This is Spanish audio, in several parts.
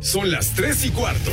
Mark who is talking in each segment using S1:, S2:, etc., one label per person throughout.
S1: Son las 3 y cuarto.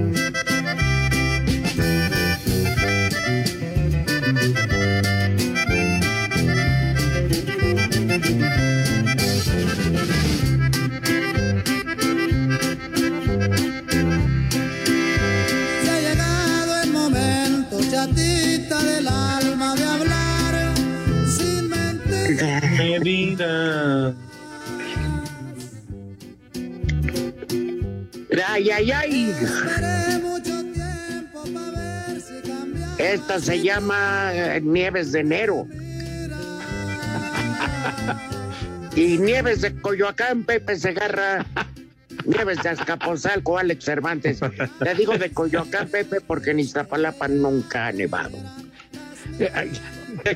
S2: Esta se llama eh, Nieves de Enero. Y Nieves de Coyoacán, Pepe Segarra. Nieves de Azcapotzalco, Alex Cervantes. Te digo de Coyoacán, Pepe, porque en Iztapalapa nunca ha nevado.
S3: Ay,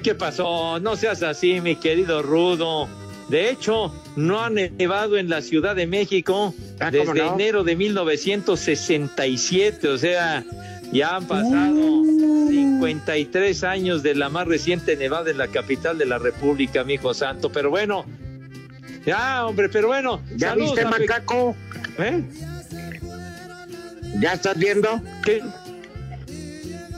S3: ¿Qué pasó? No seas así, mi querido Rudo. De hecho, no ha nevado en la Ciudad de México
S2: Ah, ¿cómo
S3: desde
S2: no?
S3: enero de 1967. O sea, ya han pasado
S2: Uh.
S3: 53 años de la más reciente nevada en la capital de la República, mi hijo santo. Pero bueno, ya, hombre, pero bueno.
S2: ¿Ya
S3: saludos
S2: viste, macaco?
S3: ¿Eh?
S2: ¿Ya estás viendo?
S3: ¿Qué?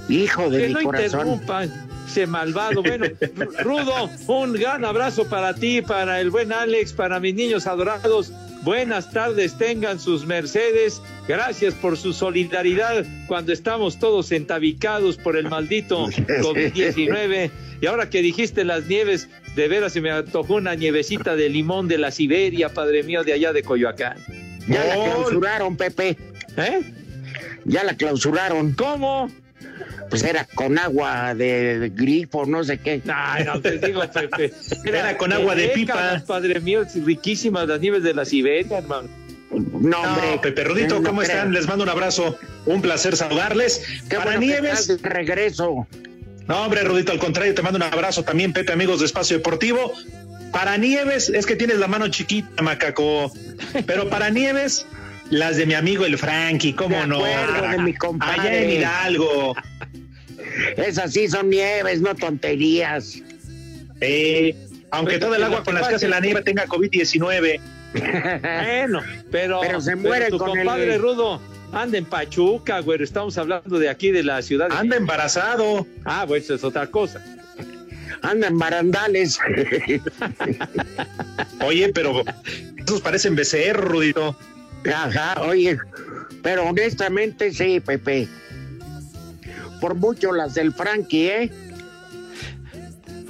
S2: Hijo de
S3: Que
S2: mi
S3: no
S2: corazón.
S3: interrumpan, ese malvado. Bueno, Rudo, un gran abrazo para ti, para el buen Alex, para mis niños adorados. Buenas tardes, tengan sus Mercedes. Gracias por su solidaridad cuando estamos todos entabicados por el maldito COVID-19. Y ahora que dijiste las nieves, de veras se me antojó una nievecita de limón de la Siberia, padre mío, de allá de Coyoacán.
S2: Ya la clausuraron, Pepe.
S3: ¿Eh?
S2: Ya la clausuraron.
S3: ¿Cómo?
S2: Pues era con agua de, grifo, no sé qué.
S3: Ay, no te digo, Pepe.
S4: Era con agua de pipa.
S3: décadas, Padre mío, riquísimas las nieves de la Siberia, hermano.
S2: No, hombre.
S4: No, Pepe Rudito,
S2: No
S4: ¿cómo
S2: creo.
S4: están? Les mando un abrazo. Un placer saludarles.
S2: Qué
S4: Para
S2: bueno que
S4: Nieves.
S2: estás de regreso.
S4: No, hombre, Rudito, al contrario, te mando un abrazo también, Pepe, amigos de Espacio Deportivo. Para Nieves, es que tienes la mano chiquita, macaco. Pero para Nieves, las de mi amigo el Frankie, ¿cómo
S2: De
S4: no?
S2: acuerdo, de mi compadre.
S4: Allá en Hidalgo.
S2: Esas sí son nieves, no tonterías.
S4: Eh, aunque todo el agua con las que hace la nieve tenga COVID-19.
S3: Bueno, pero,
S2: Pero se muere
S3: tu
S2: con
S3: compadre
S2: el-
S3: Rudo anda en Pachuca, güey. Estamos hablando de aquí de la ciudad. de-
S4: Anda embarazado.
S3: Ah, bueno, eso es otra cosa.
S2: Anda en barandales.
S4: Oye, pero esos parecen becerro, Rudito.
S2: Ajá, oye. Pero honestamente sí, Pepe. Por mucho las del Frankie, ¿eh?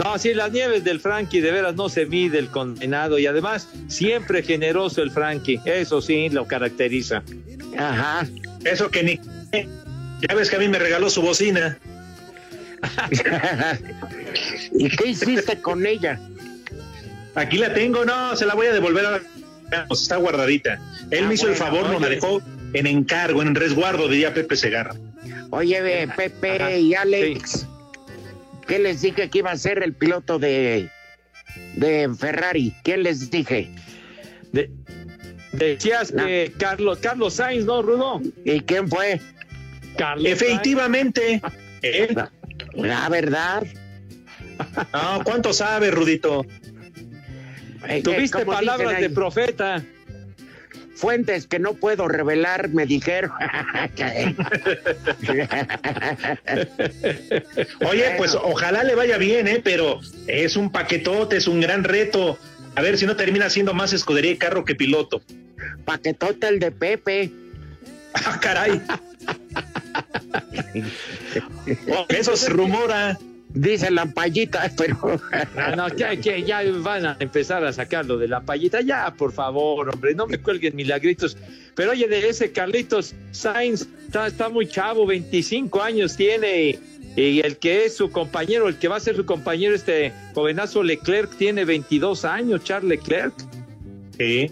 S3: No, sí, las nieves del Frankie de veras no se mide el condenado y además siempre generoso el Frankie. Eso sí lo caracteriza.
S2: Ajá.
S4: Eso que ni. Ya ves que a mí me regaló su bocina.
S2: ¿Y qué hiciste con ella?
S4: Aquí la tengo, no, se la voy a devolver ahora. Vamos, Está guardadita. Él
S2: Ah,
S4: me hizo el favor, nos la
S2: oye.
S4: dejó en encargo, en resguardo, diría Pepe Segarra.
S2: Oye, ve, Pepe
S3: Ajá,
S2: y Alex, ¿qué les dije que iba a ser el piloto de, de Ferrari? ¿Quién les dije?
S3: De- decías
S2: No.
S3: que Carlos, Carlos Sainz, ¿no, Rudo?
S2: ¿Y quién fue?
S3: Carlos
S4: Efectivamente. ¿eh?
S2: La verdad.
S4: No, ¿cuánto sabe, Rudito?
S2: Eh,
S3: Tuviste
S2: como
S3: palabras de profeta.
S2: Fuentes que no puedo revelar me dijeron.
S4: Oye, pues ojalá le vaya bien, ¿eh? Pero es un paquetote, es un gran reto. A ver si no termina siendo más escudería y carro que piloto.
S2: Paquetote el de Pepe.
S4: Ah, caray. Oh, eso se rumora.
S2: Dice la payita, pero.
S3: Ah, no, que, que ya van a empezar a sacarlo de la payita. Ya, por favor, hombre, no me cuelguen milagritos. Pero oye, de ese Carlitos Sainz está, está muy chavo, 25 años tiene. Y el que es su compañero, el que va a ser su compañero, este jovenazo Leclerc, tiene 22 años, Charles Leclerc.
S4: Sí.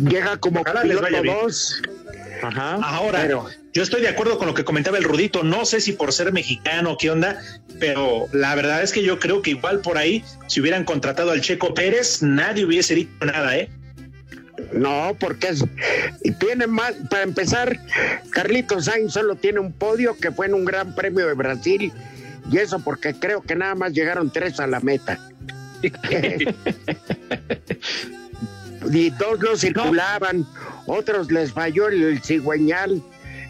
S2: Llega como
S4: Ojalá les
S2: piloto.
S3: Ajá.
S4: Ahora,
S2: Pero-
S4: yo estoy de acuerdo con lo que comentaba el Rudito. No sé si por ser mexicano, qué onda, pero la verdad es que yo creo que igual por ahí, si hubieran contratado al Checo Pérez, nadie hubiese dicho nada, ¿eh?
S2: No, porque es, y tiene más, para empezar, Carlitos Sainz solo tiene un podio que fue en un gran premio de Brasil, y eso porque creo que nada más llegaron tres a la meta. y dos no circulaban, otros les falló el, cigüeñal,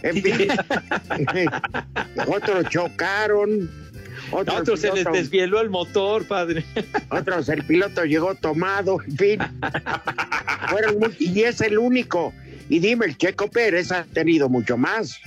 S2: en fin, otros chocaron, otros,
S3: otros se les desvieló el motor, padre.
S2: otros el piloto llegó tomado, en fin. Fueron muy- y es el único. Y dime, el Checo Pérez ha tenido mucho más.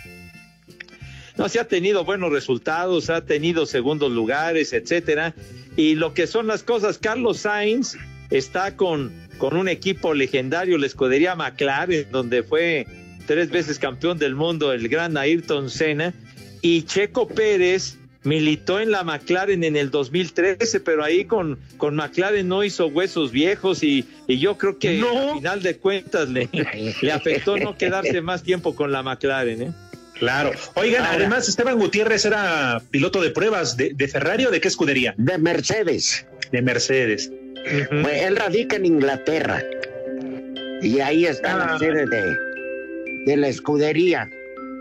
S3: No, se ha tenido buenos resultados, ha tenido segundos lugares, etcétera. Y lo que son las cosas, Carlos Sainz está con, con un equipo legendario, la escudería McLaren, donde fue tres veces campeón del mundo, el gran Ayrton Senna. Y Checo Pérez militó en la McLaren en el 2013, pero ahí con, con McLaren no hizo huesos viejos y, y yo creo que
S4: No.
S3: al final de cuentas le, le afectó no quedarse más tiempo con la McLaren. ¿eh?
S4: Claro. Oigan,
S2: Ahora-
S4: además, Esteban Gutiérrez era piloto de pruebas de, de Ferrari o de qué escudería?
S2: De Mercedes.
S4: De Mercedes.
S2: Pues, él radica en Inglaterra. Y ahí está
S4: Ah.
S2: la sede de, de la escudería.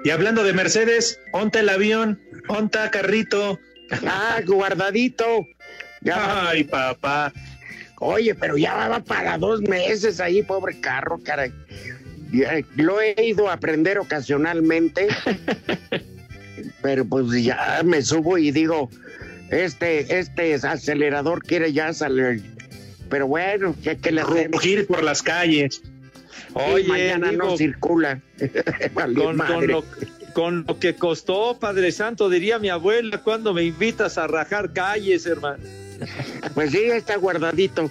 S4: Y hablando de Mercedes, onta el avión, onta carrito.
S2: Ah, guardadito. Ya va-
S4: Ay, papá.
S2: Oye, pero ya va para dos meses ahí, pobre carro, caray. Lo he ido a aprender ocasionalmente, pero pues ya me subo y digo, este, este acelerador quiere ya salir. Pero bueno, ¿qué, qué le?
S4: Rugir por las calles.
S2: Y mañana
S3: digo,
S2: no circula. Vale,
S3: con, lo, con lo que costó, Padre Santo, diría mi abuela, cuando me invitas a rajar calles, hermano.
S2: Pues sí, está guardadito.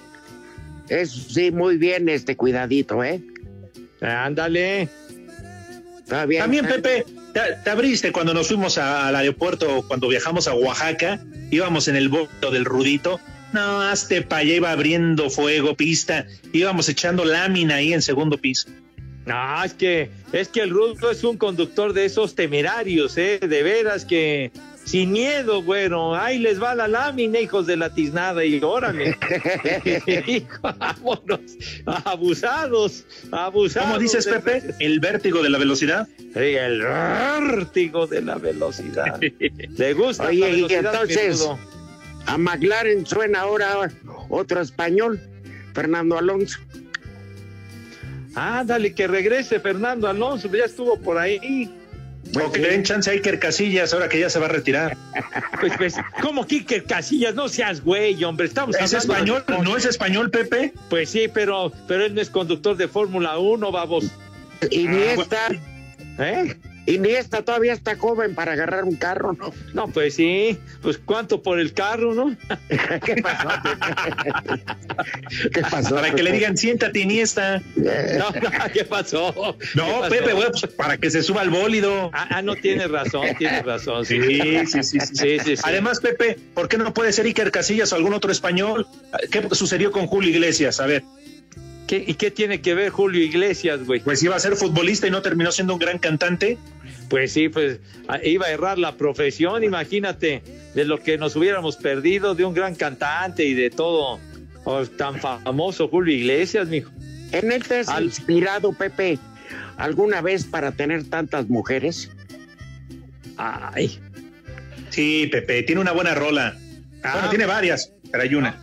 S2: Es sí, muy bien este cuidadito, ¿eh?
S3: Ándale.
S2: Está bien.
S4: También, Pepe, te, te abriste cuando nos fuimos a- al aeropuerto, cuando viajamos a Oaxaca, íbamos en el boto del Rudito. No, hazte pa' allá, iba abriendo fuego, pista, íbamos echando lámina ahí en segundo piso.
S3: No, es que, es que el Rudo es un conductor de esos temerarios, ¿eh? De veras que sin miedo, bueno, ahí les va la lámina, hijos de la tiznada, y órale. Vámonos, abusados, abusados.
S4: ¿Cómo dices, Pepe? ¿El vértigo de la velocidad?
S3: Sí, el vértigo de la velocidad. ¿Le gusta
S2: Oye,
S3: la
S2: y
S3: velocidad, mi
S2: entonces-
S3: Rudo?
S2: A McLaren suena ahora otro español, Fernando Alonso.
S3: Ándale, que regrese Fernando Alonso, ya estuvo por ahí.
S4: o que le den chance a Iker Casillas ahora que ya se va a retirar.
S3: Pues, pues, ¿cómo Kike Casillas? No seas güey, hombre, estamos
S4: ¿Es
S3: hablando
S4: español? ¿No es español, Pepe?
S3: Pues sí, pero, pero él no es conductor de Fórmula 1, babos.
S2: Iniesta,
S3: ¿Eh?
S2: Iniesta todavía está joven para agarrar un carro, ¿no?
S3: No, pues sí, pues cuánto por el carro, ¿no?
S2: ¿Qué pasó? ¿Qué pasó?
S4: Para que le digan, siéntate, Iniesta.
S3: No, no, ¿qué pasó?
S4: No,
S3: ¿Qué pasó?
S4: Pepe, bueno, pues, para que se suba al bólido.
S3: Ah, ah, no, tienes razón, tienes razón. Sí,
S4: Sí, sí, sí, sí,
S3: Sí, sí, sí.
S4: Además, Pepe, ¿por qué no puede ser Iker Casillas o algún otro español? ¿Qué sucedió con Julio Iglesias? A ver,
S3: ¿Qué- ¿Y qué tiene que ver Julio Iglesias, güey?
S4: pues iba a ser futbolista y no terminó siendo un gran cantante.
S3: Pues sí, pues ah, iba a errar la profesión, imagínate, de lo que nos hubiéramos perdido de un gran cantante y de todo oh, tan famoso Julio Iglesias, mijo.
S2: ¿En él te has
S3: Al-
S2: inspirado, Pepe, alguna vez para tener tantas mujeres?
S3: Ay,
S4: Sí, Pepe, tiene una buena rola.
S3: Ah.
S4: Bueno, tiene varias, pero hay una.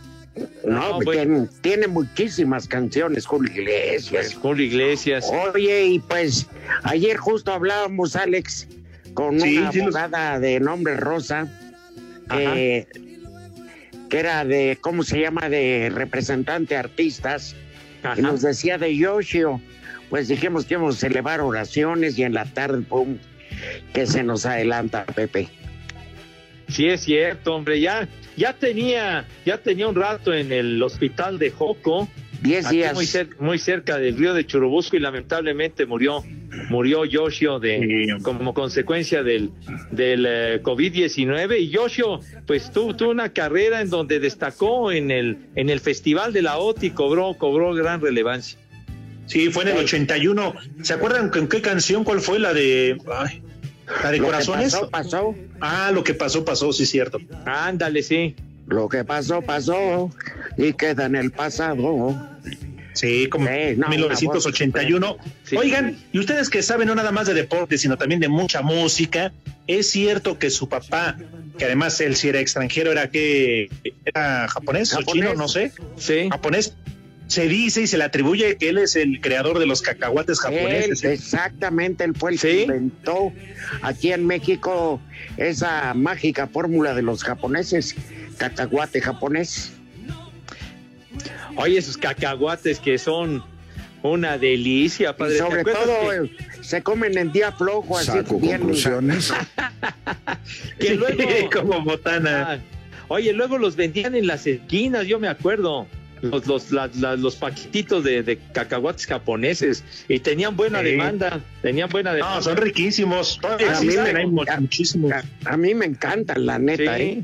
S2: No,
S3: No,
S2: tiene, tiene muchísimas canciones, Julio Iglesias.
S3: Julio Iglesias.
S2: Oye, y pues ayer justo hablábamos, Alex, con
S4: Sí,
S2: una
S4: sí los-
S2: de nombre Rosa, que, que era de, ¿cómo se llama?, de representante artistas,
S3: Ajá.
S2: y nos decía de Yoshio. Pues dijimos que íbamos a elevar oraciones y en la tarde, pum, que se nos adelanta, Pepe.
S3: Sí es cierto, hombre, ya, ya tenía, ya tenía un rato en el hospital de Joco,
S2: Diez
S3: aquí
S2: días.
S3: muy, cer- muy cerca del río de Churubusco y lamentablemente murió, murió Yoshio de,
S4: Sí.
S3: como consecuencia del, del eh, COVID-19 y Yoshio pues tuvo, tuvo una carrera en donde destacó en el, en el Festival de la OTI, cobró, cobró gran relevancia.
S4: Sí, fue en el 81. ¿Se acuerdan con qué canción? ¿Cuál fue la de. ay, la de
S2: Lo que
S4: corazones?
S2: pasó, pasó.
S4: Ah, lo que pasó, pasó, sí, cierto.
S3: Ándale, sí.
S2: Lo que pasó, pasó y queda en el pasado.
S4: Sí, como
S2: Sí, no,
S4: 1981.
S3: Sí.
S4: Oigan, y ustedes que saben no nada más de deporte, sino también de mucha música, es cierto que su papá, que además él sí era extranjero, era que era japonés, o
S2: Japonés.
S4: chino, no sé,
S3: Sí.
S4: japonés, se dice y se le atribuye que él es el creador de los cacahuates japoneses.
S2: exactamente, él fue el
S3: ¿Sí?
S2: que inventó aquí en México esa mágica fórmula de los japoneses, cacahuate japonés.
S3: Oye, esos cacahuates que son una delicia, padre. ¿Te
S2: sobre todo
S3: que-
S2: eh, se comen en día flojo, así
S5: Saco
S2: bien.
S5: conclusiones.
S3: que luego
S4: como botana.
S3: Ah, oye, luego los vendían en las esquinas, yo me acuerdo. Los, los, la- la- los paquetitos de, de cacahuates japoneses y tenían buena
S4: Sí.
S3: demanda, tenían buena demanda.
S4: No, son riquísimos. Todavía
S2: A mí me- a-
S4: muchísimos.
S2: A, a mí me encantan, la neta,
S3: Sí.
S2: ¿eh?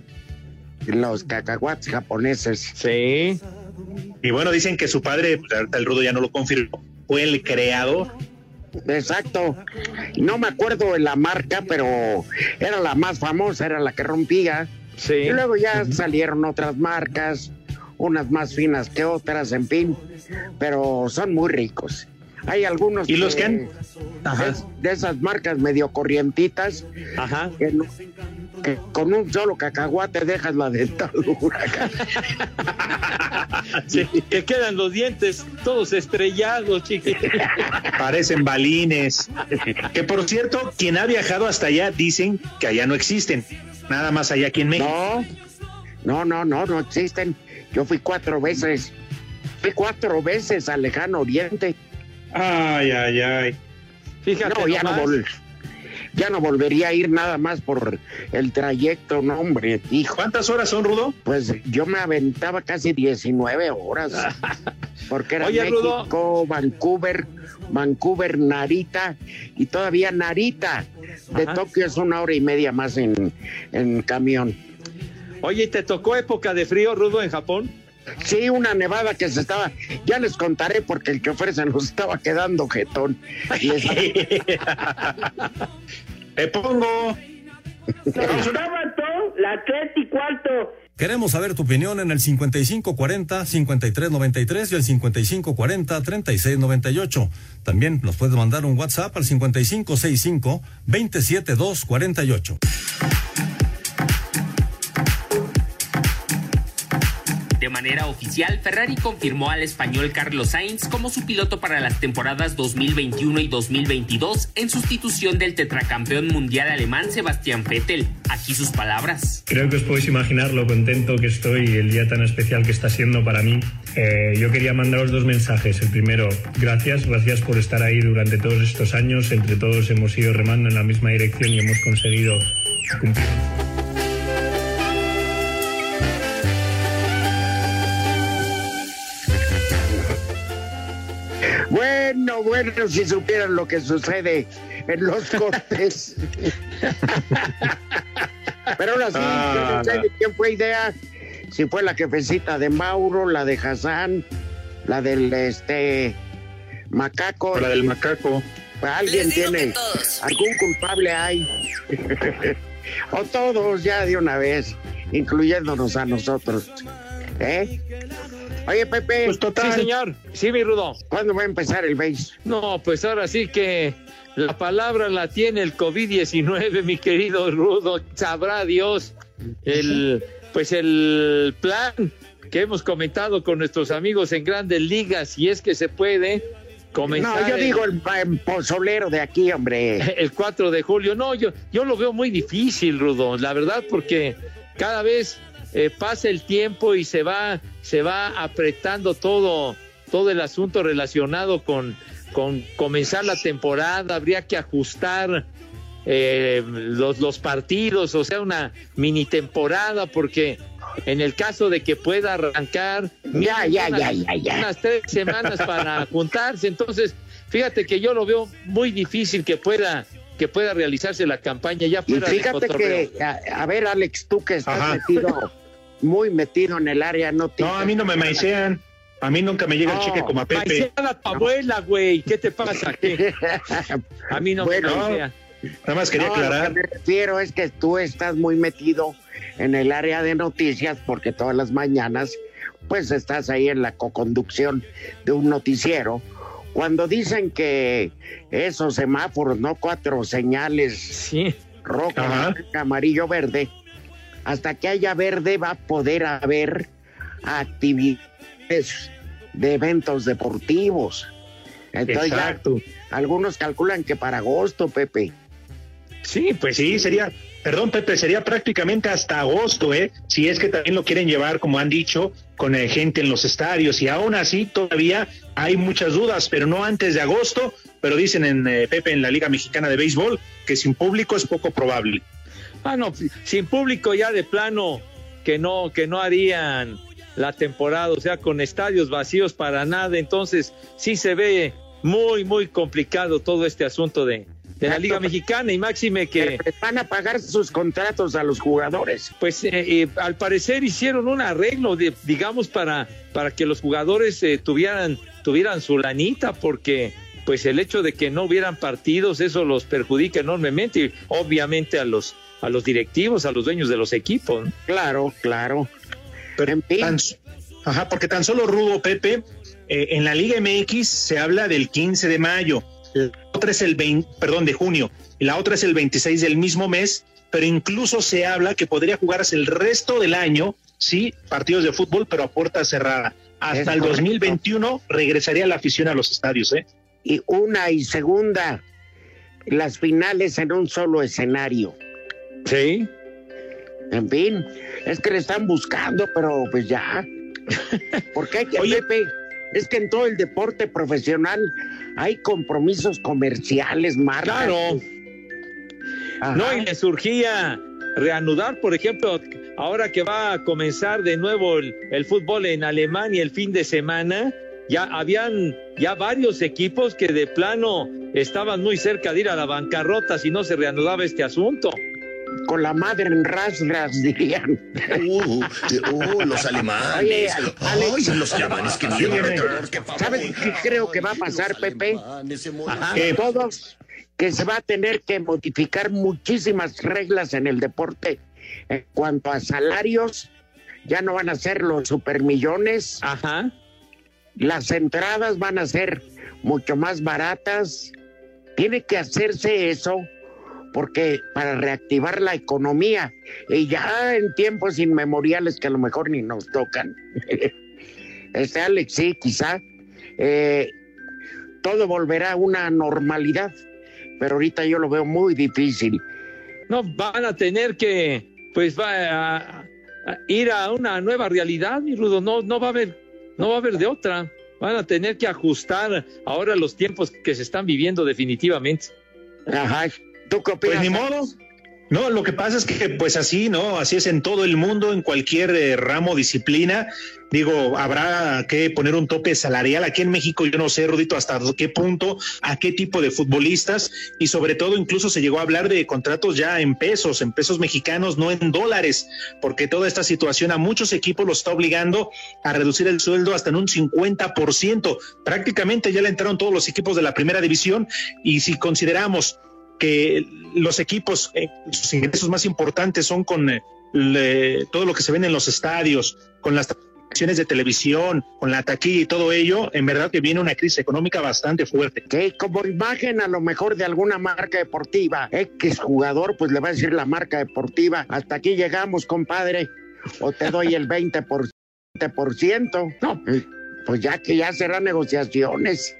S2: Los cacahuates japoneses.
S3: Sí,
S4: Y bueno, dicen que su padre, pues, el rudo ya no lo confirmó, fue el creador.
S2: Exacto. No me acuerdo de la marca, pero era la más famosa, era la que rompía.
S3: sí.
S2: Y luego ya salieron otras marcas, unas más finas que otras, en fin, pero son muy ricos. Hay algunos
S4: ¿Y los que han- Ajá.
S2: de, de esas marcas medio corrientitas
S3: Ajá.
S2: que, no- que con un solo cacahuate dejas la dentadura.
S3: Sí, que quedan los dientes todos estrellados, chiquitos.
S4: Parecen balines. Que por cierto, quien ha viajado hasta allá dicen que allá no existen. Nada más allá aquí en México.
S2: No, no, no, no, no existen. Yo fui cuatro veces. Fui cuatro veces al lejano oriente.
S4: Ay, ay, ay.
S3: Fíjate
S2: No, ya no, vol- ya no volvería a ir nada más por el trayecto, no, hombre, hijo.
S4: ¿Cuántas horas son, Rudo?
S2: Pues yo me aventaba casi 19 horas. Porque era
S3: Oye, Rudo.
S2: México, Vancouver, Vancouver, Narita y todavía Narita. De
S3: Ajá.
S2: Tokio es una hora y media más en, en camión.
S3: Oye, ¿y te tocó época de frío, Rudo, en Japón?
S2: Sí, una nevada que se estaba, ya les contaré porque el chofer se nos estaba quedando jetón. Les-
S4: Te pongo.
S2: la tres y cuarto.
S6: Queremos saber tu opinión en el 5540-5393 y el 5540-3698. También nos puedes mandar un WhatsApp al 5565-27248.
S7: De manera oficial, Ferrari confirmó al español Carlos Sainz como su piloto para las temporadas 2021 y 2022 en sustitución del tetracampeón mundial alemán Sebastián Vettel. Aquí sus palabras.
S8: Creo que os podéis imaginar lo contento que estoy el día tan especial que está siendo para mí. Eh, yo quería mandaros dos mensajes. El primero, gracias, gracias por estar ahí durante todos estos años. Entre todos hemos ido remando en la misma dirección y hemos conseguido cumplir.
S2: Bueno, bueno, si supieran lo que sucede en los cortes. Pero ahora sí,
S4: Ah,
S2: yo no sé
S4: no.
S2: de quién fue idea. Si fue la jefecita de Mauro, la de Hassan, la del este macaco.
S4: La del macaco.
S2: Alguien tiene. Algún culpable hay. o todos ya de una vez, incluyéndonos a nosotros. ¿Eh? Oye, Pepe.
S4: Pues total.
S3: Sí, señor. Sí, mi Rudo.
S2: ¿Cuándo va a empezar el base?
S3: No, pues ahora sí que la palabra la tiene el COVID-19, mi querido Rudo. Sabrá Dios el, pues el plan que hemos comentado con nuestros amigos en grandes ligas, y es que se puede comenzar.
S2: No, yo digo el, el pozolero de aquí, hombre.
S3: El 4 de julio. No, yo, yo lo veo muy difícil, Rudo, la verdad, porque cada vez eh, pasa el tiempo y se va, se va apretando todo, todo el asunto relacionado con, con comenzar la temporada. Habría que ajustar eh, los, los partidos, o sea, una mini temporada, porque en el caso de que pueda arrancar
S2: Ya, ya,
S3: unas,
S2: ya, ya, ya.
S3: unas tres semanas para juntarse. Entonces, fíjate que yo lo veo muy difícil que pueda que pueda realizarse la campaña ya fuera de
S2: fíjate
S3: cotorreo.
S2: que, a, a ver, Alex, tú que estás
S4: Ajá.
S2: metido, muy metido en el área, no.
S4: No, a mí no me maicean. A mí nunca me llega el
S2: No,
S4: cheque como a Pepe.
S3: A tu abuela, güey. ¿Qué te pasa? ¿Qué? A mí no
S2: Bueno,
S3: me maicea.
S4: Nada más quería
S2: No, a lo
S4: aclarar.
S2: que me refiero es que tú estás muy metido en el área de noticias porque todas las mañanas pues estás ahí en la coconducción de un noticiero. Cuando dicen que esos semáforos, no cuatro señales,
S3: Sí.
S2: rojo, amarillo, verde, hasta que haya verde va a poder haber actividades de eventos deportivos. Entonces ya
S4: Exacto.
S2: algunos calculan que para agosto, Pepe.
S3: Sí, pues
S4: Sí, sería, perdón Pepe, sería prácticamente hasta agosto, ¿eh? Si es que también lo quieren llevar, como han dicho, con eh, gente en los estadios. Y aún así todavía hay muchas dudas, pero no antes de agosto. Pero dicen en eh, Pepe, en la Liga Mexicana de Béisbol, que sin público es poco probable.
S3: Ah, no, sin público ya de plano que no, que no harían la temporada, o sea, con estadios vacíos para nada. Entonces, sí se ve muy, muy complicado todo este asunto de, de la Liga Mexicana y máxime que,
S2: van a pagar sus contratos a los jugadores.
S3: pues, eh, eh, al parecer hicieron un arreglo, de, digamos, para, para que los jugadores eh, tuvieran, tuvieran su lanita, porque pues el hecho de que no hubieran partidos, eso los perjudica enormemente, y obviamente a los, a los directivos, a los dueños de los equipos. ¿no?
S2: Claro, claro.
S4: Pero
S2: En fin.
S4: tan- ajá, porque tan solo Rudo Pepe, eh, en la Liga MX se habla del 15 de mayo, la otra es el 20, perdón, de junio, y la otra es el 26 del mismo mes, pero incluso se habla que podría jugarse el resto del año, sí, partidos de fútbol, pero a puerta cerrada. Hasta
S2: Es
S4: el
S2: correcto.
S4: 2021 regresaría la afición a los estadios, ¿eh?
S2: Y una y segunda, las finales en un solo escenario.
S3: Sí.
S2: En fin, es que le están buscando, pero pues ya. Porque hay que,
S4: Oye.
S2: Pepe, es que en todo el deporte profesional hay compromisos comerciales, marcas.
S3: Claro.
S2: Ajá.
S3: No, y le surgía reanudar, por ejemplo, ahora que va a comenzar de nuevo el, el fútbol en Alemania el fin de semana, ya habían ya varios equipos que de plano estaban muy cerca de ir a la bancarrota si no se reanudaba este asunto.
S2: Con la madre en rasgras, dirían.
S5: Uh, uh, los alemanes.
S2: Oye, Al- Alex.
S5: Ay, los alemanes que vienen.
S2: ¿Sabes qué creo que va a pasar, Pepe? Todos que se va a tener que modificar muchísimas reglas en el deporte en cuanto a salarios. Ya no van a ser los supermillones.
S3: Ajá.
S2: Las entradas van a ser mucho más baratas. Tiene que hacerse eso porque para reactivar la economía y ya en tiempos inmemoriales que a lo mejor ni nos tocan. Este Alex, sí, quizá eh, todo volverá a una normalidad, pero ahorita yo lo veo muy difícil.
S3: No, van a tener que, pues, va a, a ir a una nueva realidad, mi Rudo. No, no va a haber, no va a haber de otra. Van a tener que ajustar ahora los tiempos que se están viviendo definitivamente.
S2: Ajá. ¿Tú qué opinas?
S4: Pues ni modo. No, lo que pasa es que pues así, ¿no? Así es en todo el mundo, en cualquier eh, ramo, disciplina. Digo, habrá que poner un tope salarial. Aquí en México yo no sé, Rudito, hasta qué punto, a qué tipo de futbolistas y sobre todo incluso se llegó a hablar de contratos ya en pesos, en pesos mexicanos, no en dólares, porque toda esta situación a muchos equipos los está obligando a reducir el sueldo hasta en un 50%. Prácticamente ya le entraron todos los equipos de la primera división y si consideramos que los equipos, eh, sus ingresos más importantes son con eh, todo lo que se ven en los estadios, con las transmisiones de televisión, con la taquilla y todo ello, en verdad que viene una crisis económica bastante fuerte.
S2: Que como imagen a lo mejor de alguna marca deportiva, X jugador, pues le va a decir la marca deportiva, hasta aquí llegamos, compadre, o te doy el 20%. 20%. No, pues ya que ya serán negociaciones.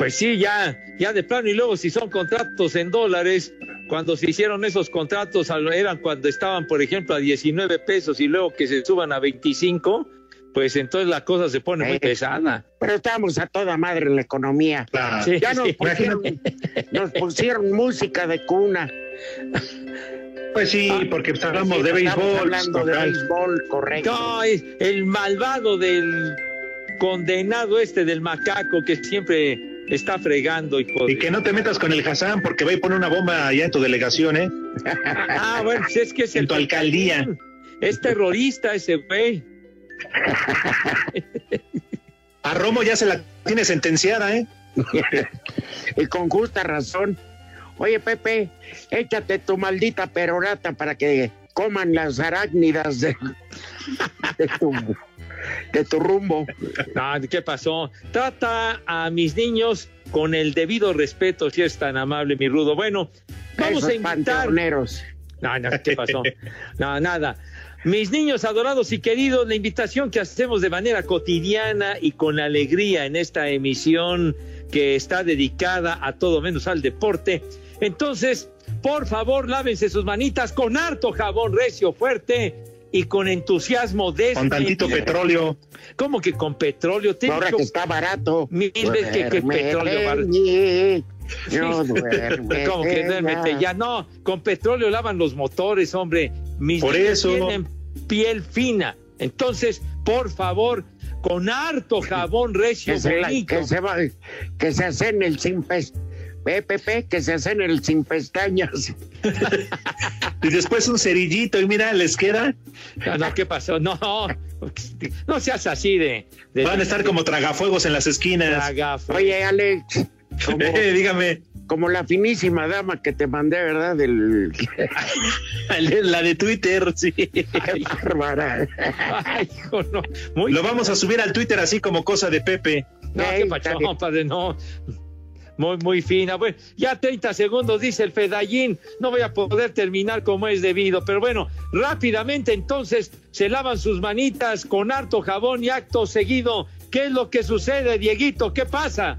S3: Pues sí, ya, ya de plano. Y luego si son contratos en dólares, cuando se hicieron esos contratos al- eran cuando estaban, por ejemplo, a 19 pesos y luego que se suban a 25, pues entonces la cosa se pone muy
S2: Eh,
S3: pesada.
S2: Pero estamos a toda madre en la economía.
S4: Claro.
S3: Sí,
S2: ya nos,
S3: sí.
S2: pusieron, nos pusieron música de cuna.
S4: Pues sí, porque pues, hablamos de
S2: Ah, Estamos
S4: béisbol.
S2: hablando de béisbol, correcto.
S3: No, es el malvado del condenado este del macaco que siempre está fregando, de-
S4: Y que no te metas con el Hassan porque va a poner una bomba allá en tu delegación, ¿eh?
S3: Ah, bueno, es que es
S4: En
S3: el
S4: tu alcaldía.
S3: Es terrorista ese güey.
S4: A Romo ya se la tiene sentenciada, ¿eh?
S2: y con justa razón. Oye, Pepe, échate tu maldita perorata para que coman las arácnidas de, de tu, de tu rumbo.
S3: No, ¿qué pasó? Trata a mis niños con el debido respeto, si es tan amable, mi rudo. Bueno, vamos
S2: Esos
S3: a invitar. No, no, ¿qué pasó? No, nada. Mis niños adorados y queridos, la invitación que hacemos de manera cotidiana y con alegría en esta emisión que está dedicada a todo menos al deporte. Entonces, por favor, lávense sus manitas con harto jabón recio, fuerte y con entusiasmo de
S4: Con tantito petróleo.
S3: ¿Cómo que con petróleo?
S2: Ahora que está barato.
S3: mil veces que, que petróleo barato.
S2: ñe, No duerme.
S3: ¿Cómo que duérmete ya? No, con petróleo lavan los motores, hombre. Mis
S4: Por eso.
S3: tienen piel fina. Entonces, por favor, con harto jabón recio,
S2: Que se, la- que se va, que se hacen el sin pes, Pepe, que se hacen el sin pestañas.
S4: Y después un cerillito y mira, les queda.
S3: No, no, ¿qué pasó? No, no seas así de... de
S4: Van a estar como tragafuegos en las esquinas.
S3: Tragafuegos.
S2: Oye, Alex, como,
S4: Eh, dígame,
S2: como la finísima dama que te mandé, ¿verdad? Del...
S4: la de Twitter, sí.
S2: Qué bárbara.
S3: Ay, hijo, no. Muy
S4: Lo vamos a subir al Twitter así como cosa de Pepe.
S3: No,
S2: Ey,
S3: qué
S2: bien.
S3: padre, no. Muy, muy fina. Bueno, ya 30 segundos, dice el Fedallín. No voy a poder terminar como es debido. Pero bueno, rápidamente entonces se lavan sus manitas con harto jabón y acto seguido. ¿Qué es lo que sucede, Dieguito? ¿Qué pasa?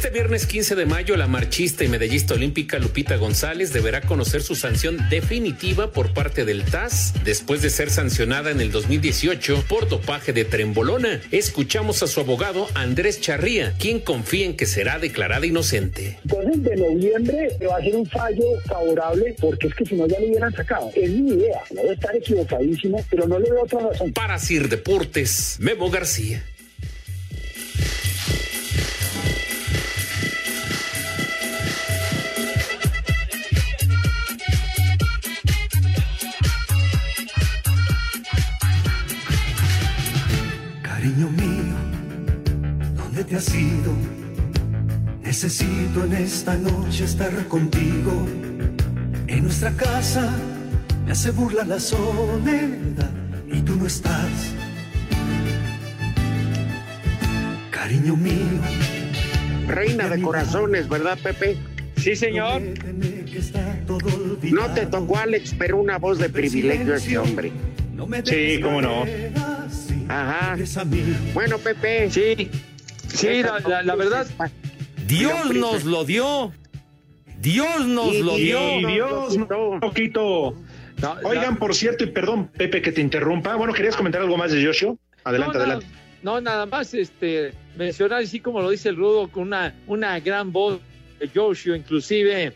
S9: Este viernes 15 de mayo, la marchista y medallista olímpica Lupita González deberá conocer su sanción definitiva por parte del TAS después de ser sancionada en el 2018 por dopaje de trembolona. Escuchamos a su abogado Andrés Charría, quien confía en que será declarada inocente.
S10: Entonces, de noviembre va a ser un fallo favorable porque es que si no ya lo hubieran sacado. Es mi idea, no debe estar equivocadísimo, pero no le veo otra razón.
S9: Para Sir Deportes, Memo García.
S11: Necesito en esta noche estar contigo. En nuestra casa me hace burla la soledad y tú no estás. Cariño mío.
S2: Reina de corazones, ¿verdad, Pepe?
S3: Sí, señor.
S2: No te tocó Alex, pero una voz de privilegio ese hombre.
S4: Sí, cómo no.
S2: Ajá. Bueno, Pepe.
S3: Sí, sí, la, la- la verdad, Dios nos lo dio. Dios nos
S2: Y-
S3: lo dio.
S4: Y Dios,
S2: no.
S4: poquito.
S3: No,
S4: Oigan, por cierto, y perdón, Pepe, que te interrumpa. Bueno, ¿querías comentar algo más de Joshua? Adelante,
S3: no,
S4: adelante.
S3: No, no, nada más este mencionar así como lo dice el Rudo con una una gran voz de Joshua, inclusive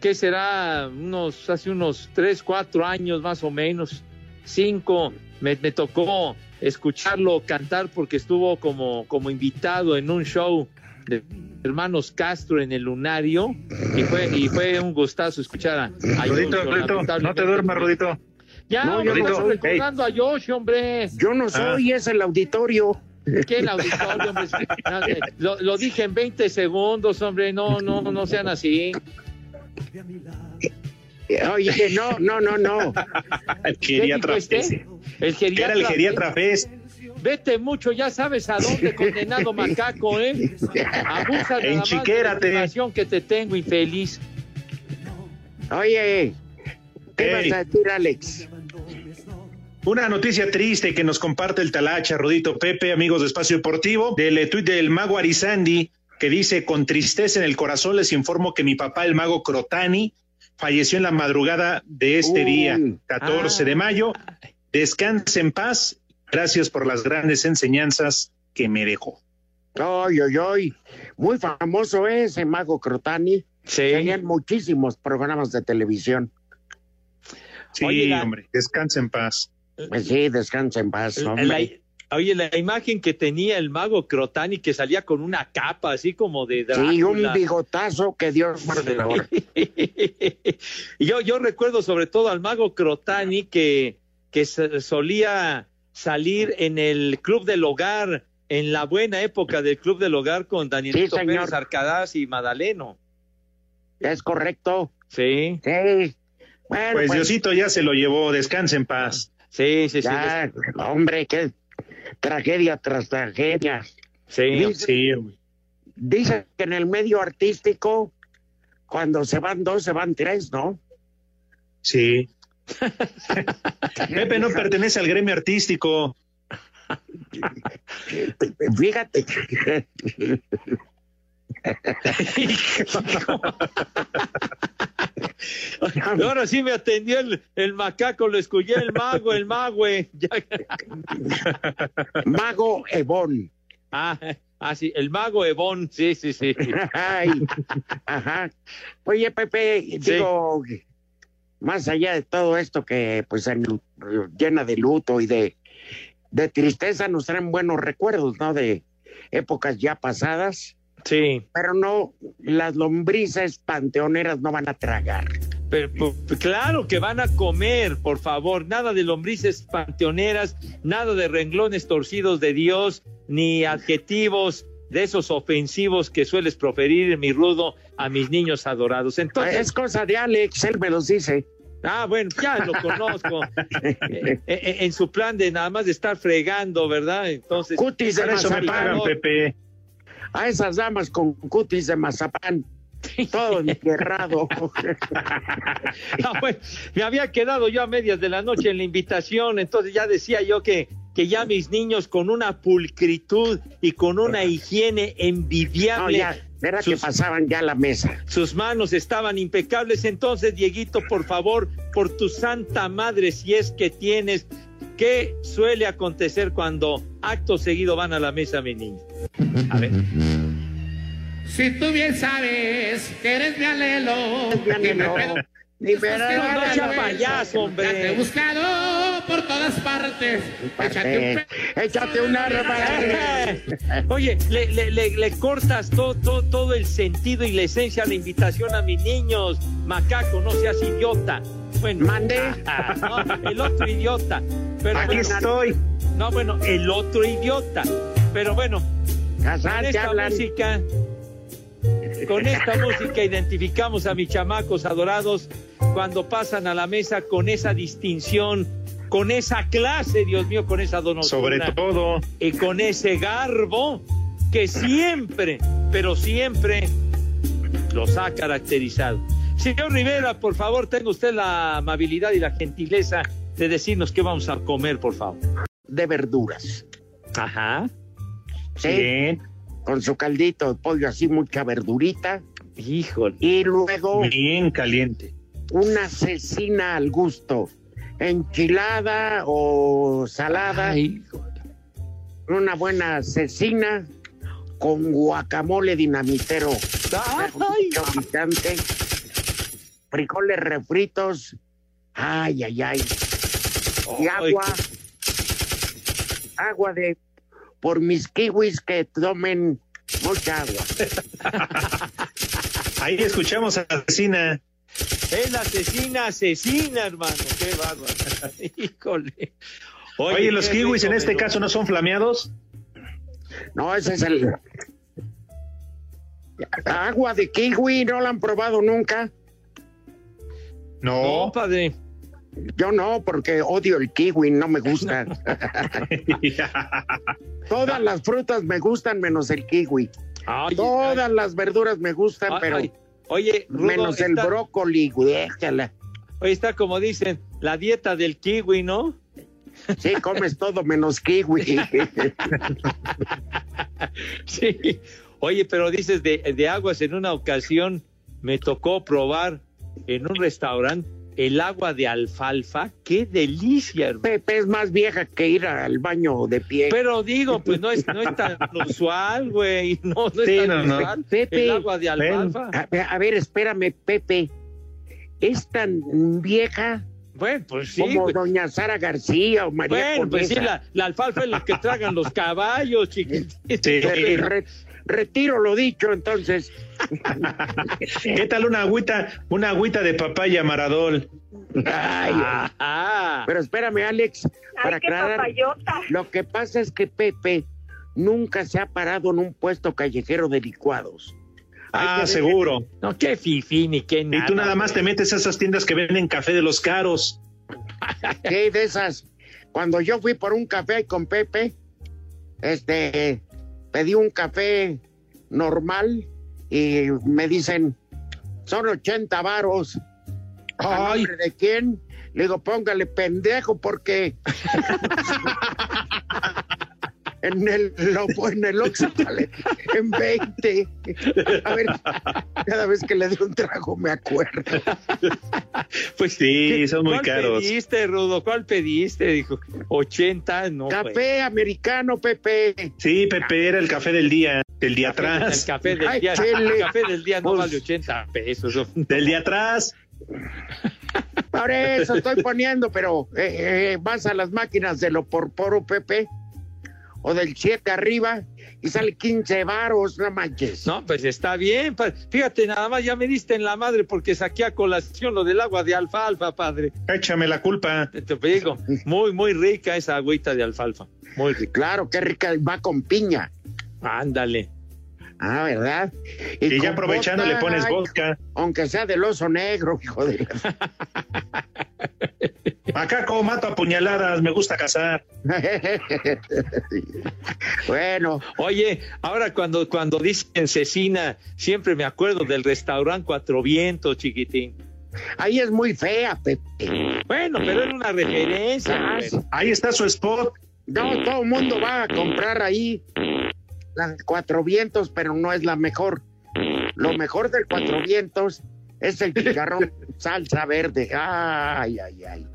S3: que será unos hace unos tres, cuatro años más o menos, cinco, me, me tocó escucharlo cantar porque estuvo como como invitado en un show de hermanos Castro en el Lunario y fue y fue un gustazo escuchar a, a
S4: Rudito, Rudito, no te duermas, Rudito.
S3: Ya,
S2: No,
S3: no,
S2: yo no
S3: estamos
S2: soy.
S3: recordando a Joshua, hombre.
S2: Yo no soy, es el auditorio.
S3: ¿Qué el auditorio, hombre? Eh, Lo, lo dije en 20 segundos, hombre. No, no, no sean así.
S2: Oye, no, no, no, no.
S4: el geriatra
S3: este? El geriatra
S4: Era el geriatra Fest.
S3: Vete mucho, ya sabes a dónde, condenado macaco, ¿eh? Abusa de la
S4: Enchiquérate.
S3: información que te tengo, infeliz.
S2: Oye, ¿qué
S4: Ey.
S2: vas a decir, Alex?
S4: Una noticia triste que nos comparte el Talacha, Rodito Pepe, amigos de Espacio Deportivo, del eh, tuit del mago Arizandi, que dice, con tristeza en el corazón les informo que mi papá, el mago Crotani, falleció en la madrugada de este
S2: Uy.
S4: día, 14 de mayo. Descanse en paz. Gracias por las grandes enseñanzas que me dejó.
S2: Oy, oy, oy. Muy famoso ese mago Crotani.
S3: Sí.
S2: Tenían muchísimos programas de televisión.
S4: Sí,
S3: Oye, la-
S4: hombre, descanse en paz.
S2: Pues sí, descansa en paz,
S3: La-
S2: hombre.
S3: Oye, la imagen que tenía el mago Crotani que salía con una capa así como de
S2: Sí, un
S3: Drácula.
S2: bigotazo que Dios guarde la hora.
S3: Yo, yo recuerdo sobre todo al mago Crotani que, que solía salir en el Club del Hogar, en la buena época del Club del Hogar con Danielito
S2: Sí.
S3: Pérez Arcadás y Madaleno.
S2: Es correcto.
S3: Sí,
S2: Sí. Bueno,
S4: Pues
S2: pues,
S4: Diosito ya se lo llevó, descanse en paz.
S3: sí, sí, sí.
S2: ya, hombre, qué tragedia tras tragedia.
S3: Sí,
S4: Sí, hombre.
S2: dice que en el medio artístico, cuando se van dos, se van tres, ¿no?
S4: sí. Pepe no pertenece al gremio artístico.
S2: Fíjate.
S3: Ahora sí me atendió el, el macaco, lo escuché, el mago, el magüe.
S2: Mago Ebón.
S3: Ah, ah, sí, el mago Ebón, sí, sí, sí.
S2: Ay, ajá. Oye, Pepe, digo, más allá de todo esto que pues en- llena de luto y de, de tristeza, nos traen buenos recuerdos, ¿no? De épocas ya pasadas,
S3: Sí,
S2: pero no, las lombrices panteoneras no van a tragar.
S3: pero, pu- claro que van a comer, por favor, nada de lombrices panteoneras, nada de renglones torcidos de Dios, ni adjetivos de esos ofensivos que sueles proferir, mi rudo, a mis niños adorados. Entonces,
S2: es cosa de Alex, él me los dice.
S3: Ah, bueno, ya lo conozco. Eh, eh, en su plan de nada más de estar fregando, ¿verdad? Entonces,
S2: Cutis
S4: eso me pagan, Pepe.
S2: A esas damas con cutis de mazapán. Todo entierrado.
S3: Ah, bueno, me había quedado yo a medias de la noche en la invitación, entonces ya decía yo que, que ya mis niños con una pulcritud y con una higiene
S2: No,
S3: envidiable.
S2: ya, era que pasaban ya la mesa.
S3: Sus manos estaban impecables. Entonces, Dieguito, por favor, por tu santa madre, si es que tienes, ¿qué suele acontecer cuando acto seguido van a la mesa, mi niño? A ver.
S12: Si tú bien sabes que eres mi alelo,
S2: Ni me
S3: No, payaso,
S12: te he
S3: hombre.
S12: buscado por todas partes. Échate un
S2: Échate una
S3: Eh, Oye, le, le- le- le cortas todo, todo, todo el sentido y la esencia a la invitación a mis niños. Macaco, no seas idiota. Bueno,
S2: Mande.
S3: no, el otro idiota. Pero
S4: Aquí
S3: bueno,
S4: estoy.
S3: No, bueno, el otro idiota. Pero bueno, con esta
S2: hablan.
S3: música, con esta música identificamos a mis chamacos adorados cuando pasan a la mesa con esa distinción, con esa clase, Dios mío, con esa donosura.
S4: Sobre todo.
S3: Y con ese garbo que siempre, pero siempre los ha caracterizado. Señor Rivera, por favor, tenga usted la amabilidad y la gentileza de decirnos qué vamos a comer, por favor.
S2: De verduras.
S3: Ajá.
S2: Sí.
S4: Bien.
S2: Con su caldito de pollo así, mucha verdurita.
S3: Híjole.
S2: Y luego
S4: Bien caliente.
S2: una cecina al gusto. Enchilada o salada.
S3: Ay,
S2: Una buena cecina con guacamole dinamitero.
S3: Ay.
S2: Picante. Frijoles refritos. Ay, ay, ay. Y
S3: Ay,
S2: agua. Agua de. Por mis kiwis que tomen mucha agua.
S4: Ahí escuchamos a la vecina.
S3: Es la asesina asesina, hermano. Qué bárbaro. Híjole.
S4: Oye, los
S3: qué
S4: kiwis
S3: rico
S4: en este caso no son flameados.
S2: No, ese es el. Agua de kiwi, ¿no la han probado nunca?
S3: No, padre.
S2: Yo no, porque odio el kiwi, no me gusta. Todas las frutas me gustan menos el kiwi.
S3: Ay,
S2: Todas las verduras me gustan,
S3: Ay,
S2: pero.
S3: Oye, Rudo,
S2: menos el
S3: está-
S2: brócoli, déjala.
S3: Hoy está como dicen, la dieta del kiwi, ¿no?
S2: Sí, comes todo menos kiwi.
S3: Sí. Oye, pero dices de, de aguas, en una ocasión me tocó probar en un restaurante el agua de alfalfa. ¡Qué delicia, hermano!
S2: Pepe es más vieja que ir al baño de pie.
S3: Pero digo, pues no es, no es tan usual, güey. No, no es
S4: Sí,
S3: tan
S4: no, no.
S3: usual.
S2: Pepe,
S3: el agua de alfalfa.
S2: A, a ver, espérame, Pepe. ¿Es tan vieja
S3: Bueno, pues sí.
S2: como doña Sara García o María
S3: Bueno, pues sí, la, la alfalfa es la que tragan los caballos, chiquitito.
S2: Re- re- retiro lo dicho, entonces.
S4: ¿Qué tal una agüita, una agüita de papaya maradol?
S2: Ay,
S3: Ah,
S2: pero espérame, Alex, para
S13: qué
S2: aclarar.
S13: papayota.
S2: Lo que pasa es que Pepe nunca se ha parado en un puesto callejero de licuados. Hay
S4: Ah, seguro.
S3: no, qué fifi ni qué nada.
S4: Y tú nada más te metes a esas tiendas que venden café de los caros.
S2: Sí, de esas. Cuando yo fui por un café con Pepe, este, pedí un café normal y me dicen, son 80 varos. ¿A nombre de quién? Le digo, póngale pendejo porque en el lo- en el Oxxo en 20. A ver, cada vez que le doy un trago me acuerdo.
S3: Pues
S4: Sí, son muy
S3: ¿Cuál
S4: caros.
S3: pediste, Rudo? ¿Cuál pediste? Dijo, 80, no. pues.
S2: Café americano, Pepe.
S4: Sí, Pepe, era el café del día, del día
S3: El
S4: atrás.
S3: café del
S2: Ay,
S3: día,
S2: chele.
S3: el café del día no
S2: Pues-
S3: vale 80 pesos.
S4: Del día atrás.
S2: Por eso estoy poniendo, pero eh, eh, vas a las máquinas de lo por poro, Pepe, o del 7 arriba, y sale 15 varos, no manches.
S3: No, pues está bien. Fíjate, nada más ya me diste en la madre porque saqué a colación lo del agua de alfalfa, padre.
S4: Échame la culpa.
S3: Te, te digo, muy, muy rica esa agüita de alfalfa. Muy rica.
S2: Claro, qué rica, va con piña.
S3: Ándale.
S2: Ah, ¿verdad?
S4: Y, ya aprovechando
S2: vodka,
S4: le pones vodka.
S2: Aunque sea del oso negro, hijo de...
S4: Acá como mato a puñaladas, me gusta cazar.
S2: bueno,
S3: Oye, ahora cuando, cuando dicen cecina, siempre me acuerdo del restaurante Cuatro Vientos, chiquitín.
S2: ahí es muy fea, Pepe.
S3: Bueno, pero era una referencia.
S2: Ah.
S4: Ahí está su spot.
S2: No, todo el mundo va a comprar ahí las cuatro vientos, pero no es la mejor. Lo mejor del cuatro vientos es el chicharrón salsa verde. Ay, ay, ay.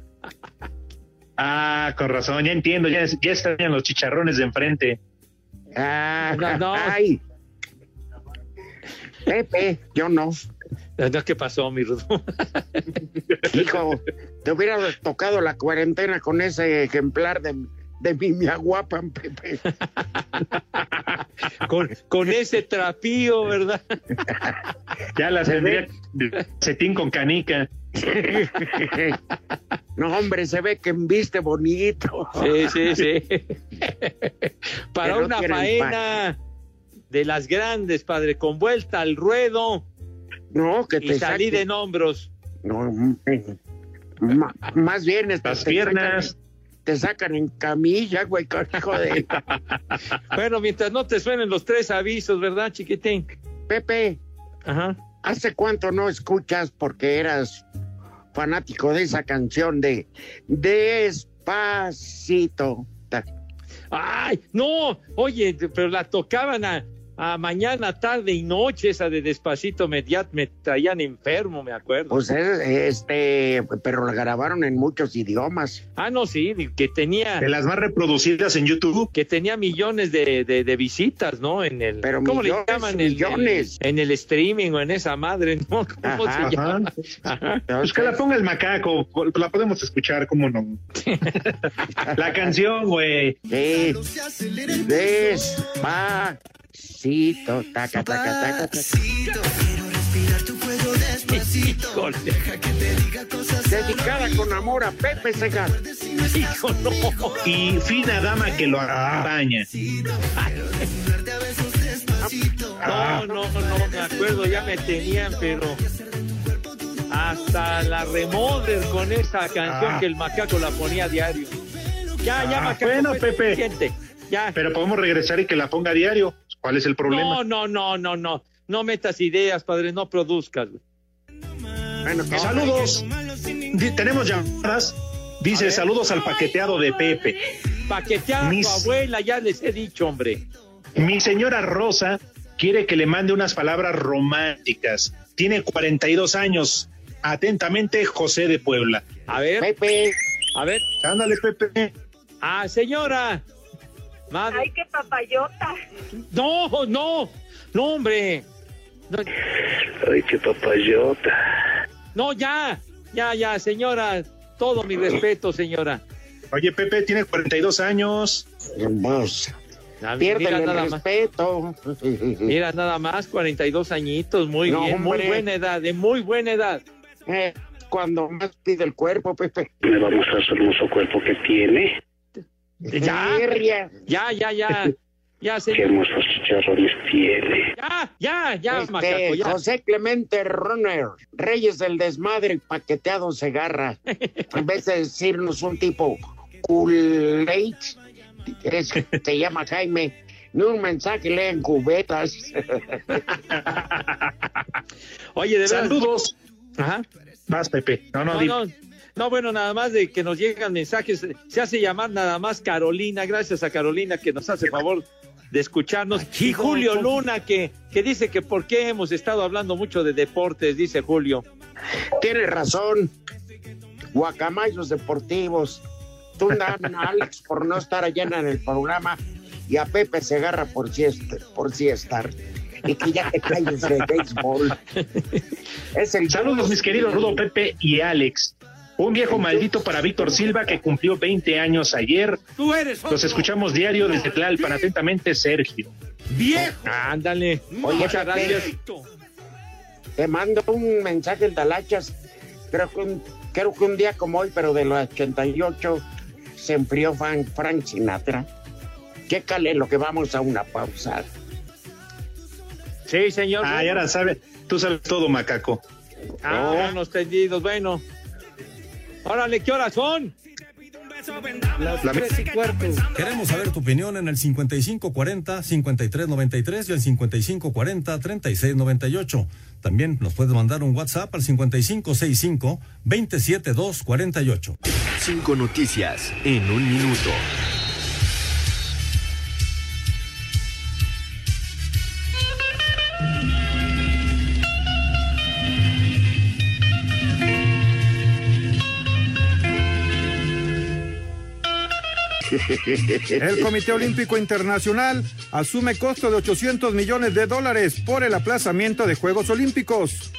S4: Ah, con razón, ya entiendo, ya, ya extrañan los chicharrones de enfrente.
S2: Ah,
S3: No, no.
S2: Ay. Pepe, yo no.
S3: No, ¿Qué pasó, mi Rudo?
S2: Hijo, te hubiera tocado la cuarentena con ese ejemplar de, de mi Miahuapan, Pepe.
S3: con, con ese trapío, ¿verdad?
S4: Ya las tendría de cetín con canica.
S2: No, hombre, se ve que viste bonito.
S3: Sí, sí, sí. Para
S2: no
S3: una faena de las grandes, padre, con vuelta al ruedo
S2: No, que
S3: y
S2: te
S3: salir
S2: saque-
S3: en hombros.
S2: No, más bien
S4: Las
S2: te
S4: piernas.
S2: sacan- te sacan en camilla, güey, hijo de
S3: Bueno, mientras no te suenen los tres avisos, ¿verdad, chiquitín?
S2: Pepe.
S3: Ajá.
S2: ¿Hace cuánto no escuchas porque eras fanático de esa canción de Despacito?
S3: Ay, no, oye, pero la tocaban a, a mañana, tarde y noche, esa de despacito, me, ya me traían enfermo, me acuerdo.
S2: Pues es, este, pero la grabaron en muchos idiomas.
S3: Ah, no, sí, que tenía,
S4: De las más reproducidas en YouTube.
S3: que tenía millones de, de- de visitas, ¿no? En el,
S2: Pero
S3: ¿cómo
S2: millones
S3: le llaman?
S2: y
S3: En el-
S2: millones.
S3: En el, streaming o en esa madre, ¿no? ¿Cómo
S2: Ajá,
S3: se llama?
S4: Ajá. Pues que la ponga el macaco, la podemos escuchar, ¿cómo no? La canción, güey.
S2: Sí. Despacito, taca, taca, taca, taca.
S3: Híjole.
S2: Dedicada con amor a Pepe Segar.
S3: Hijo, no.
S4: Y fina dama que lo acompaña.
S3: No, no, no, me acuerdo, ya me tenían, pero. hasta la remoder con esa canción
S4: Ah.
S3: que el macaco la ponía a diario. Ya, ya,
S4: Ah,
S3: macaco.
S4: bueno,
S3: fue
S4: Pepe.
S3: Ya.
S4: Pero podemos regresar y que la ponga a diario. ¿Cuál es el problema?
S3: No, no, no, no, no. No metas ideas, padre, no produzcas. güey.
S2: Bueno, que
S4: Saludos. Di- Tenemos llamadas. Dice saludos al paqueteado de Pepe.
S3: Paquetear a
S4: Mis-
S3: tu abuela, ya les he dicho, hombre.
S4: Mi señora Rosa quiere que le mande unas palabras románticas. Tiene 42 años. Atentamente, José de Puebla.
S3: A ver.
S2: Pepe.
S3: A ver.
S4: Ándale, Pepe.
S3: Ah, señora. Madre.
S13: Ay, qué papayota.
S3: No, no, no, hombre. No,
S14: Ay, qué papayota.
S3: no, ya, ya, ya, señora. Todo mi respeto, señora.
S4: Oye, Pepe tiene 42 años.
S2: Vamos. Piérdele
S3: mira
S2: el
S3: nada más.
S2: respeto.
S3: Mira, nada más, 42 añitos, muy
S2: No,
S3: bien, muy
S2: hombre.
S3: buena edad, de muy buena edad.
S2: Eh, cuando más pide el cuerpo, Pepe.
S14: Me va a mostrar su hermoso cuerpo que tiene.
S3: Ya, ya, ya, ya, ya,
S14: Qué hermosos chicharrones tiene.
S3: Ya, ya, ya,
S2: Este,
S3: macaco, ya.
S2: José Clemente Runner, Reyes del Desmadre, paqueteado Segarra. En vez de decirnos un tipo cool es, se llama Jaime. Ni un mensaje leen cubetas.
S3: Oye, de verdad.
S4: Saludos.
S3: Ajá.
S4: Vas, Pepe. No, no,
S3: No,
S4: di-
S3: no, no, bueno, nada más de que nos llegan mensajes. Se hace llamar nada más Carolina. Gracias a Carolina que nos hace favor de escucharnos. Y Julio Luna que, que dice que por qué hemos estado hablando mucho de deportes, dice Julio.
S2: Tiene razón. Guacamayos deportivos. Tundan a Alex por no estar allá en el programa y a Pepe Segarra por si, por si estar. Y que ya te calles de béisbol. Es el
S4: Saludos, mis queridos Rudo, Pepe y Alex. Un viejo maldito para Víctor Silva que cumplió 20 años ayer.
S3: Tú eres
S4: Los escuchamos diario desde Tlalpan. Atentamente, Sergio.
S3: viejo. Ándale.
S2: Oye,
S3: Muchas gracias.
S2: Te mando un mensaje en Talachas. Creo que un, creo que un día como hoy, pero de los 88, se enfrió Frank, Frank Sinatra. Chécale lo que vamos a una pausa.
S3: Sí, señor.
S4: Ah, y ahora sabe, tú sabes todo, macaco.
S3: Ah, buenos tendidos, bueno. Órale, ¿qué horas son?
S6: Las
S4: La-
S6: tres y cuarto. Queremos saber tu opinión en el 5540-5393 y el 5540-3698. También nos puedes mandar un WhatsApp al 5565-27248.
S15: Cinco noticias en un minuto.
S16: El Comité Olímpico Internacional asume costo de 800 millones de dólares por el aplazamiento de Juegos Olímpicos.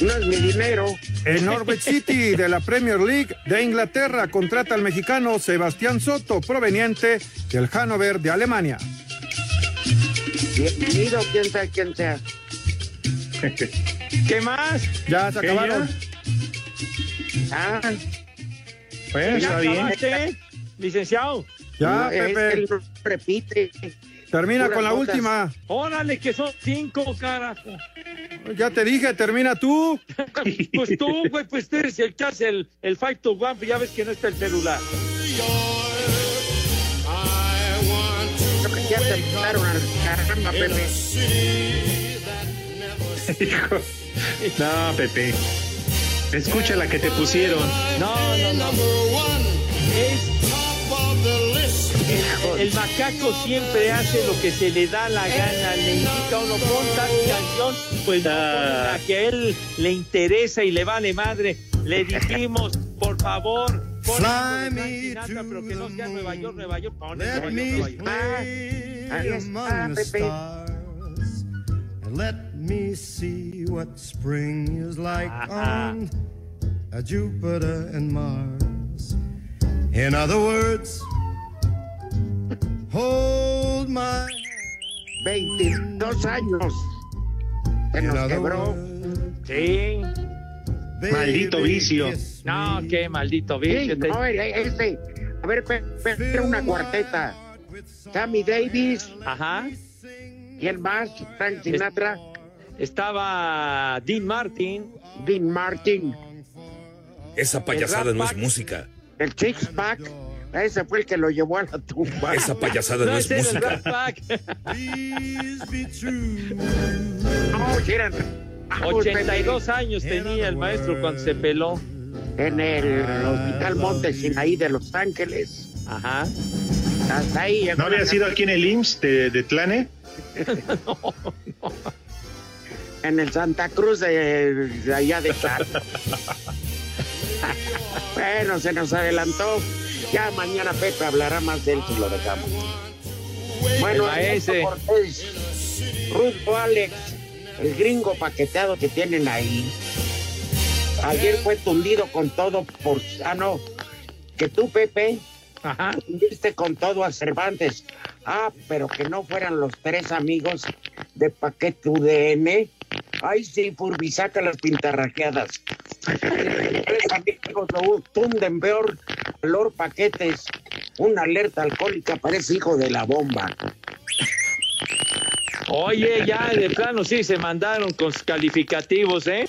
S2: No es mi dinero.
S16: En Norwich City de la Premier League de Inglaterra contrata al mexicano Sebastián Soto, proveniente del Hannover de Alemania.
S2: Bienvenido, quién sea, quién sea.
S3: ¿Qué más?
S16: Ya se
S4: ¿Qué,
S16: acabaron.
S2: Ah,
S4: Bueno,
S3: ¿Ya
S4: está bien.
S3: Licenciado?
S16: Ya,
S2: es que
S16: Pepe.
S2: repite.
S16: Termina con la
S2: notas.
S16: última.
S3: Órale, que son cinco, carajo.
S16: Ya te dije, termina tú.
S3: Pues tú, güey, pues tú eres el que hace el, el Fight to One, ya ves que no está el celular.
S2: Ya te mandaron al caramba, Pepe.
S4: Hijo. No, Pepe. Escucha la que te pusieron.
S3: No, no, no. Es- el, el macaco siempre hace lo que se le da la gana, le indica a uno tal canción, pues no la que a él le interesa y le vale madre. Le dijimos, por favor, Frank Sinatra, pero que no sea Nueva York, Nueva York, Nueva York, Nueva York.
S2: Ahí está, Pepe.
S17: And let me see what spring is like
S3: Ajá.
S17: on a Jupiter and Mars. In other words, hold my
S2: 22 años. Se nos quebró.
S3: Sí.
S4: Maldito vicio.
S3: No, qué maldito
S2: Sí,
S3: vicio. te-
S2: no, este. A ver, era una cuarteta. Sammy Davis,
S3: Ajá.
S2: ¿quién más? Frank Sinatra.
S3: Estaba Dean Martin.
S2: Dean Martin.
S5: Esa payasada no es música.
S2: El Six Pack. Ese fue el que lo llevó a la tumba.
S5: Esa payasada no, es
S3: era el
S5: música.
S2: No, sí eran- Ah,
S3: 82 años tenía el maestro cuando se peló.
S2: En el Hospital Monte Sinaí de Los Ángeles.
S3: Ajá.
S2: Hasta ahí
S4: ¿No había sido aquí en el IMSS de, de Tlane?
S2: En el Santa Cruz de, de allá de Chaco. bueno, se nos adelantó. Ya mañana Pepe hablará más de él si lo dejamos. Bueno, Cortés, Ruth Alex, el gringo paqueteado que tienen ahí. Ayer fue tundido con todo por. Ah, no. Que tú, Pepe,
S3: Ajá.
S2: tundiste con todo a Cervantes. Ah, pero que no fueran los tres amigos de Paquete UDN. Ay, sí, saca las pintarrajeadas. tres amigos lo tunden peor. Lord Paquetes, una alerta alcohólica, parece hijo de la bomba.
S3: Oye, ya de plano sí se mandaron con calificativos, ¿eh?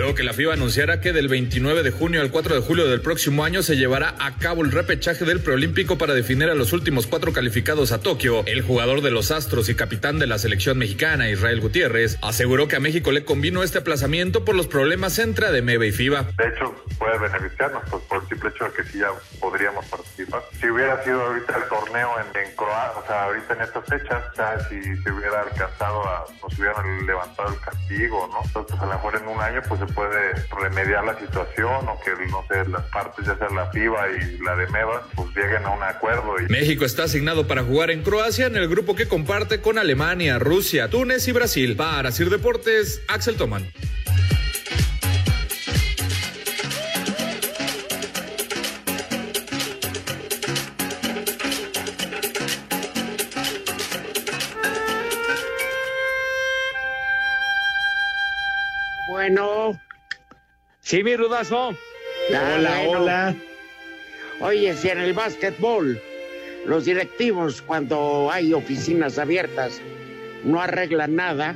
S18: Luego que la FIBA anunciara que del 29 de junio al 4 de julio del próximo año se llevará a cabo el repechaje del preolímpico para definir a los últimos cuatro calificados a Tokio, el jugador de los Astros y capitán de la selección mexicana, Israel Gutiérrez, aseguró que a México le convino este aplazamiento por los problemas entre ADMEBA y FIBA.
S13: De hecho, puede beneficiarnos pues, por el simple hecho de que sí ya podríamos participar. Si hubiera sido ahorita el torneo en, en Croacia, o sea, ahorita en estas fechas, o si se hubiera alcanzado a, nos hubieran levantado el castigo, ¿no? Entonces, a lo mejor en un año, pues se puede remediar la situación o que, no sé, las partes, ya sea la FIBA y la de MEBA, pues lleguen a un acuerdo. Y...
S18: México está asignado para jugar en Croacia en el grupo que comparte con Alemania, Rusia, Túnez y Brasil. Para Sir Deportes, Axel Toman.
S2: Bueno.
S3: Sí, mi rudazo.
S2: Ah,
S4: Hola,
S2: bueno.
S4: hola.
S2: Oye, si en el básquetbol los directivos cuando hay oficinas abiertas no arreglan nada,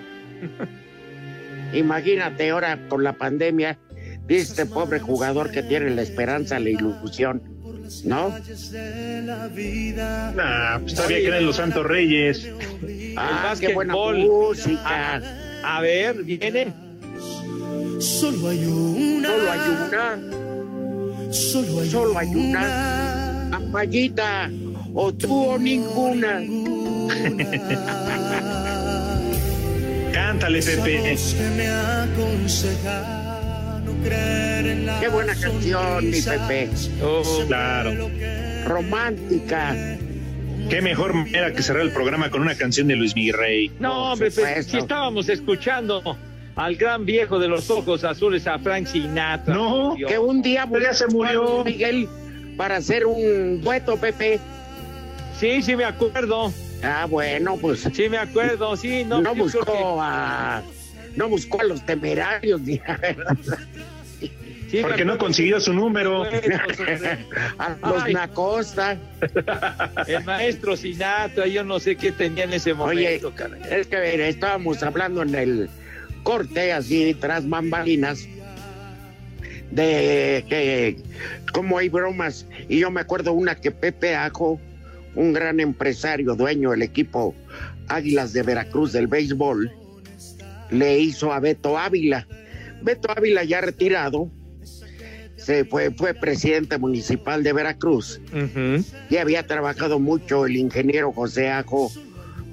S2: imagínate ahora con la pandemia, dice este pobre jugador que tiene la esperanza, la ilusión, ¿no?
S4: Nah, pues todavía creen los Santos Reyes.
S2: Ah, qué buena
S3: básquetbol.
S2: música.
S3: A ver, viene.
S11: Solo hay una.
S2: Solo hay una.
S11: Solo hay
S2: Solo hay una. Ampallita. O tú o ninguna.
S4: Cántale, Pepe.
S2: Qué buena canción, mi Pepe.
S4: Oh, claro.
S2: Romántica.
S4: Qué mejor manera que cerrar el programa con una canción de Luis Miguel Rey.
S3: No, hombre, pues, si estábamos escuchando al gran viejo de los ojos azules, a Frank Sinatra.
S4: No,
S3: Dios.
S2: Que un día
S4: ya se murió.
S2: Miguel para hacer un dueto, Pepe.
S3: Sí, sí me acuerdo.
S2: Ah, bueno, pues.
S3: Sí me acuerdo, sí, no.
S2: No, buscó a. No buscó a los temerarios, ni a,
S3: sí,
S4: Porque no consiguió su número.
S2: a los
S3: Ay.
S2: Nacosta.
S3: El maestro Sinatra, yo no sé qué tenía en ese
S2: Oye,
S3: momento, caray.
S2: es que mira, estábamos hablando en el corte, así tras bambalinas, de que cómo hay bromas. Y yo me acuerdo una que Pepe Ajo, un gran empresario, dueño del equipo Águilas de Veracruz del béisbol, le hizo a Beto Ávila. Beto Ávila ya retirado, se fue, fue presidente municipal de Veracruz y había trabajado mucho el ingeniero José Ajo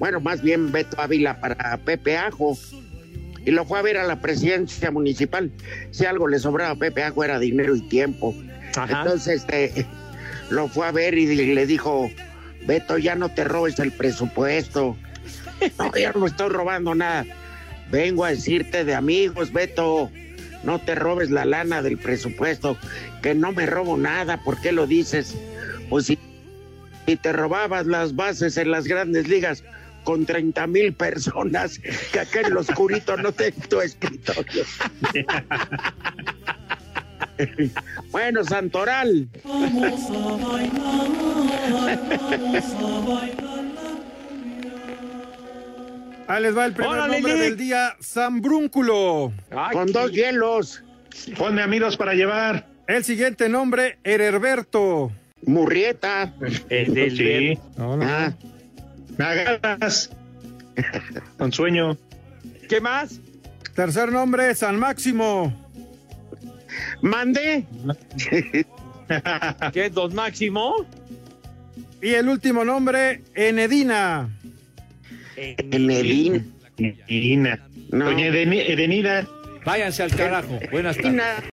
S2: bueno, más bien Beto Ávila para Pepe Ajo. Y lo fue a ver a la presidencia municipal. Si algo le sobraba a Pepe Ajo era dinero y tiempo. Entonces, este, lo fue a ver y le dijo, Beto, ya no te robes el presupuesto. No, ya no estoy robando nada. Vengo a decirte de amigos, Beto, no te robes la lana del presupuesto, que no me robo nada, ¿por qué lo dices? Pues si, si te robabas las bases en las grandes ligas con 30 mil personas, que acá en los oscurito no tengo escritorio. bueno, Santoral.
S17: Vamos a bailar, vamos a bailar.
S16: Ahí les va el primer
S4: Órale,
S16: nombre del día, Zambrúnculo.
S2: Con dos hielos.
S4: Ponme amigos para llevar.
S16: El siguiente nombre, Herberto.
S2: Murrieta.
S3: El del
S4: Sí.
S16: No, no.
S2: Ah,
S4: Me agarras. Con sueño.
S3: ¿Qué más?
S16: Tercer nombre, San Máximo.
S2: mande.
S3: ¿Qué, don Máximo?
S16: Y el último nombre, Enedina.
S2: Enedín.
S4: Ina.
S2: No.
S4: Doña Edeni- Edenida.
S19: Váyanse al carajo. Buenas tardes.